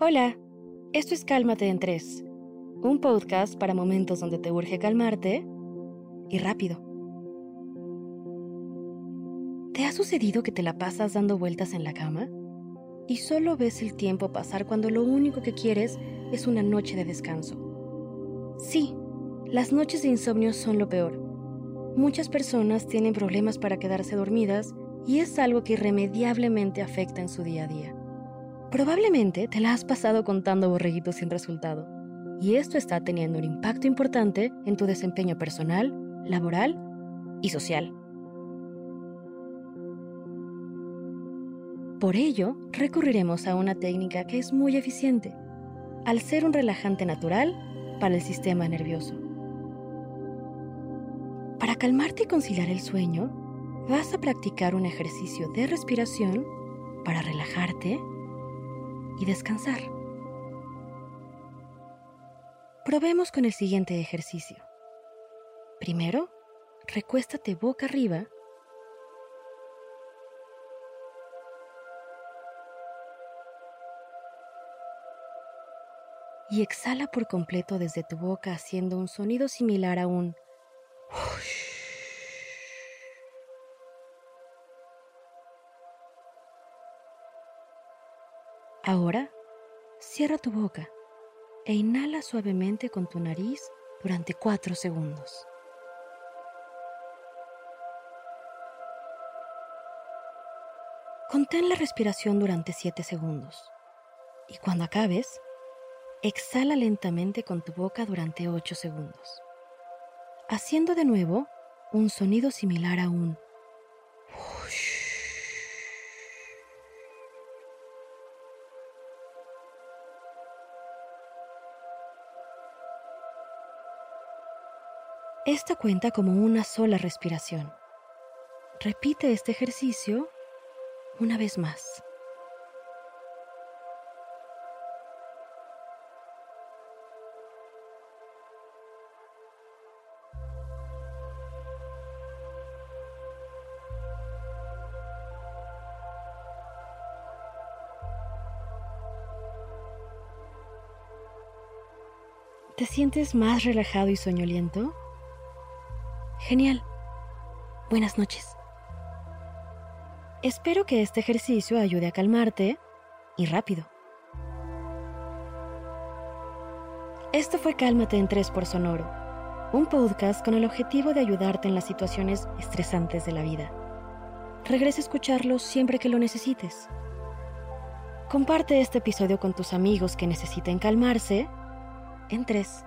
Hola, esto es Cálmate en 3, un podcast para momentos donde te urge calmarte y rápido. ¿Te ha sucedido que te la pasas dando vueltas en la cama? Y solo ves el tiempo pasar cuando lo único que quieres es una noche de descanso. Sí, las noches de insomnio son lo peor. Muchas personas tienen problemas para quedarse dormidas y es algo que irremediablemente afecta en su día a día. Probablemente te la has pasado contando borreguitos sin resultado, y esto está teniendo un impacto importante en tu desempeño personal, laboral y social. Por ello, recurriremos a una técnica que es muy eficiente, al ser un relajante natural para el sistema nervioso. Para calmarte y conciliar el sueño, vas a practicar un ejercicio de respiración para relajarte y descansar. Probemos con el siguiente ejercicio. Primero, recuéstate boca arriba y exhala por completo desde tu boca haciendo un sonido similar a un Ahora, cierra tu boca e inhala suavemente con tu nariz durante 4 segundos. Contén la respiración durante 7 segundos y cuando acabes, exhala lentamente con tu boca durante 8 segundos, haciendo de nuevo un sonido similar a un Esta cuenta como una sola respiración. Repite este ejercicio una vez más. ¿Te sientes más relajado y soñoliento? Genial. Buenas noches. Espero que este ejercicio ayude a calmarte y rápido. Esto fue Cálmate en 3 por Sonoro, un podcast con el objetivo de ayudarte en las situaciones estresantes de la vida. Regresa a escucharlo siempre que lo necesites. Comparte este episodio con tus amigos que necesiten calmarse en 3.